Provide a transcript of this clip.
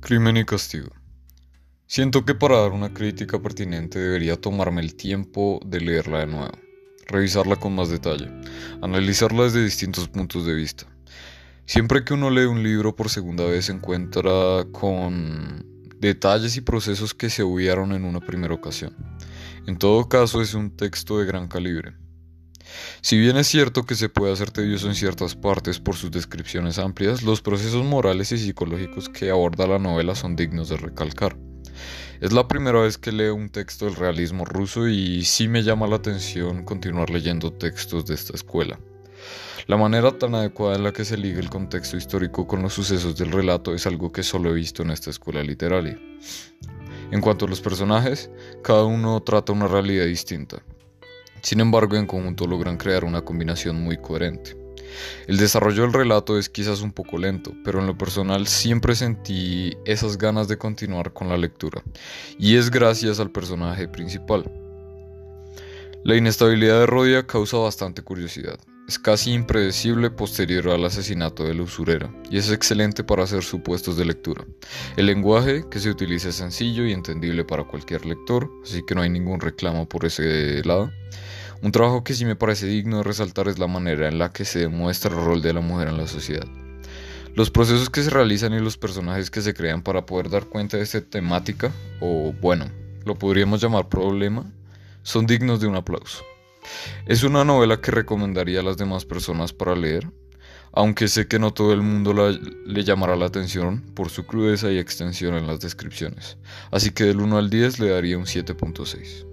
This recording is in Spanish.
Crimen y castigo. Siento que para dar una crítica pertinente debería tomarme el tiempo de leerla de nuevo, revisarla con más detalle, analizarla desde distintos puntos de vista. Siempre que uno lee un libro por segunda vez se encuentra con detalles y procesos que se obviaron en una primera ocasión. En todo caso es un texto de gran calibre. Si bien es cierto que se puede hacer tedioso en ciertas partes por sus descripciones amplias, los procesos morales y psicológicos que aborda la novela son dignos de recalcar. Es la primera vez que leo un texto del realismo ruso y sí me llama la atención continuar leyendo textos de esta escuela. La manera tan adecuada en la que se liga el contexto histórico con los sucesos del relato es algo que solo he visto en esta escuela literaria. En cuanto a los personajes, cada uno trata una realidad distinta, sin embargo, en conjunto logran crear una combinación muy coherente. El desarrollo del relato es quizás un poco lento, pero en lo personal siempre sentí esas ganas de continuar con la lectura, y es gracias al personaje principal. La inestabilidad de Rodia causa bastante curiosidad. Es casi impredecible posterior al asesinato de la usurera, y es excelente para hacer supuestos de lectura. El lenguaje que se utiliza es sencillo y entendible para cualquier lector, así que no hay ningún reclamo por ese lado. Un trabajo que sí me parece digno de resaltar es la manera en la que se demuestra el rol de la mujer en la sociedad. Los procesos que se realizan y los personajes que se crean para poder dar cuenta de esta temática, o bueno, lo podríamos llamar problema, son dignos de un aplauso. Es una novela que recomendaría a las demás personas para leer, aunque sé que no todo el mundo le llamará la atención por su crudeza y extensión en las descripciones, así que del 1 al 10 le daría un 7.6.